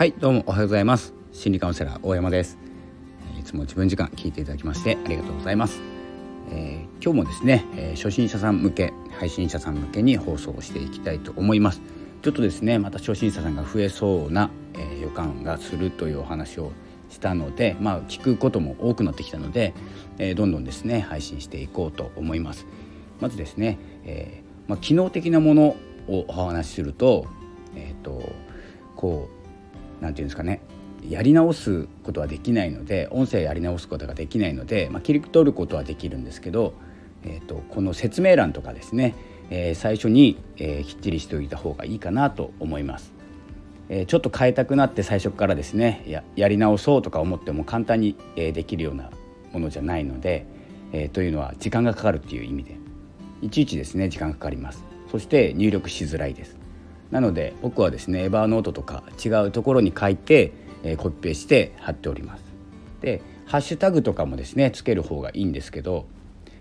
はいどうもおはようございます。心理カウンセラー大山です。いつも自分時間聞いていただきましてありがとうございます、えー、今日もですね、えー、初心者さん向け配信者さん向けに放送をしていきたいと思います。ちょっとですねまた初心者さんが増えそうな、えー、予感がするというお話をしたのでまあ聞くことも多くなってきたので、えー、どんどんですね配信していこうと思います。まずですね、えーまあ、機能的なものをお話しするとえっ、ー、とこう何て言うんですかねやり直すことはできないので音声やり直すことができないので、まあ、切り取ることはできるんですけど、えーと、この説明欄とかですね、えー、最初に、えー、きっちりしておいた方がいいかなと思います。えー、ちょっと変えたくなって最初からですねややり直そうとか思っても簡単に、えできるようなものじゃないので、えというのは時間がかかるっていう意味でいちいちですね時間がかかりますそして入力しづらいですなので僕はですねエバーノートとか違うところに書いて、えー、コピペして貼っております。でハッシュタグとかもですねつける方がいいんですけど、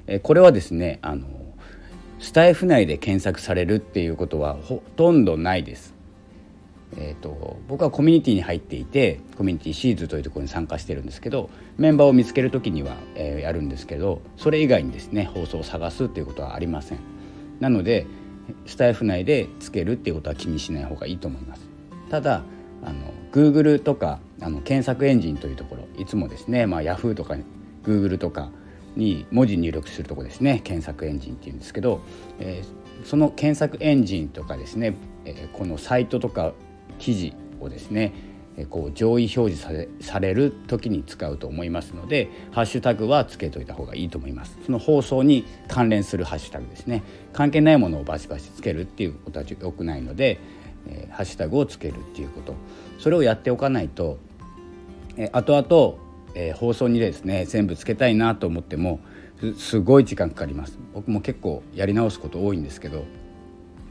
えー、これはですねあのスタイフ内で検索されるっていうことはほとんどないです。えーと、僕はコミュニティに入っていてコミュニティシーズというところに参加してるんですけどメンバーを見つける時には、えー、やるんですけどそれ以外にですね放送を探すっていうことはありません。なのでスタイフ内でつけるっていうことは気にしない方がいいと思います。ただあの Google とかあの検索エンジンというところいつもですね、まあ、Yahoo とか Google とかに文字入力するとこですね検索エンジンっていうんですけど、えー、その検索エンジンとかですね、えー、このサイトとか記事をですねこう上位表示されされる時に使うと思いますのでハッシュタグはつけといた方がいいと思います。その放送に関連するハッシュタグですね。関係ないものをバシバシつけるっていうことは良くないので、えー、ハッシュタグをつけるっていうこと。それをやっておかないと、えー、後々、えー、放送にですね全部つけたいなと思ってもすごい時間かかります。僕も結構やり直すこと多いんですけど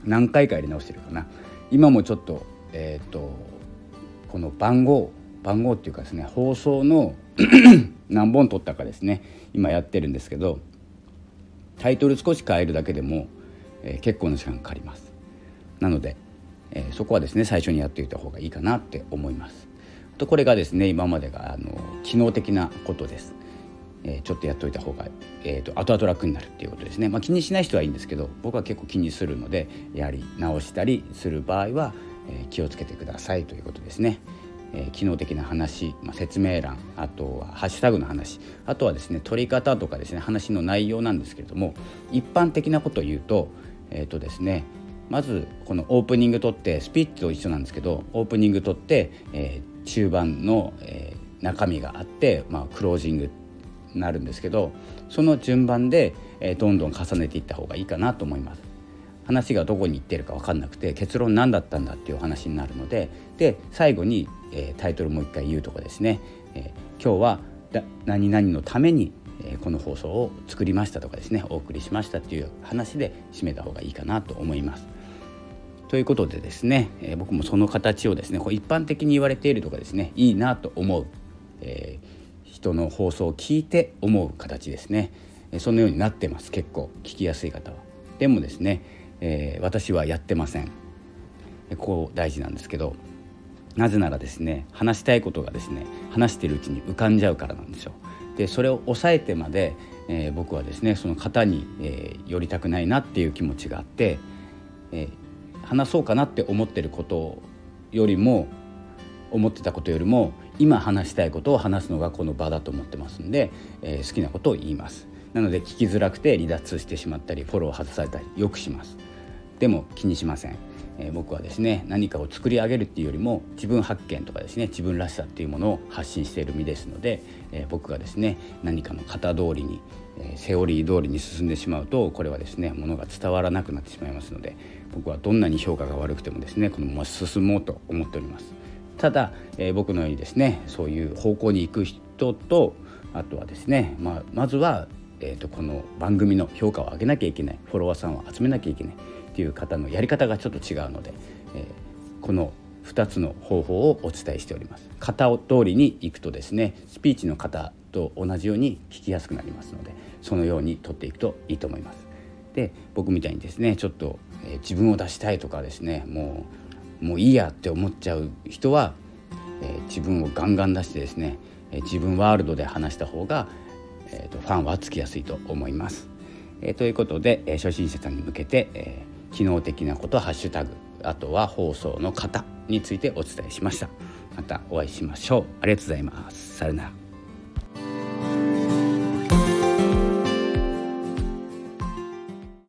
何回かやり直してるかな。今もちょっとえっ、ー、とこの番号番号っていうかですね放送の 何本取ったかですね今やってるんですけどタイトル少し変えるだけでも、えー、結構な時間かかります。なので、えー、そこはですね最初にやっておいた方がいいかなって思います。とこれがですね今までがあの機能的なことです、えー、ちょっとやっておいた方が、えーと、後々楽になるっていうことですね、まあ、気にしない人はいいんですけど僕は結構気にするのでやり直したりする場合はえ気をつけてくださいということですね。え、機能的な話、まあ、説明欄あとはハッシュタグの話あとはですね取り方とかですね話の内容なんですけれども一般的なことを言うと,、えーとですね、まずこのオープニング取ってスピッチと一緒なんですけどオープニング取って、えー、中盤の、えー、中身があって、まあ、クロージングになるんですけどその順番で、え、どんどん重ねていった方がいいかなと思います。話がどこに行ってるか分かんなくて結論何だったんだっていう話になるのでで最後に、えー、タイトルもう一回言うとかですね、えー、今日は何々のために、えー、この放送を作りましたとかですねお送りしましたっていう話で締めた方がいいかなと思います。ということでですね、え、僕もその形をですねこう一般的に言われているとかですねいいなと思う、え、人の放送を聞いて思う形ですね、えそのようになってます結構聞きやすい方は。でもですねえー、私はやってませんこう大事なんですけどなぜならですね話したいことがですね話してるうちに浮かんじゃうからなんですよ。でそれを抑えてまで、えー、僕はですねその方に、えー、寄りたくないなっていう気持ちがあって、えー、話そうかなって思ってることよりも思ってたことよりも今話したいことを話すのがこの場だと思ってますんで、え好きなことを言います。なので聞きづらくて離脱してしまったりフォロー外されたりよくします。でも気にしません、えー、僕はですね何かを作り上げるっていうよりも自分発見とかですね自分らしさっていうものを発信している身ですので、えー、僕がですね何かの型通りに、えー、セオリー通りに進んでしまうとこれはですねものが伝わらなくなってしまいますので僕はどんなに評価が悪くてもですねこのまま進もうと思っております。ただ、え僕のようにですねそういう方向に行く人とあとはですね、まあ、まずはえーと、この番組の評価を上げなきゃいけないフォロワーさんを集めなきゃいけないていう方のやり方がちょっと違うので、えー、この2つの方法をお伝えしております型通りにいくとですねスピーチの方と同じように聞きやすくなりますのでそのように取っていくといいと思いますで僕みたいにですねちょっと、えー、自分を出したいとかですねもうもういいやって思っちゃう人はえ自分をガンガン出してですね、え自分ワールドで話した方が、えーと、ファンはつきやすいと思います。え、ということで、え初心者さんに向けて、え機能的なことハッシュタグあとは放送の型についてお伝えしました。またお会いしましょう。ありがとうございます。さよなら。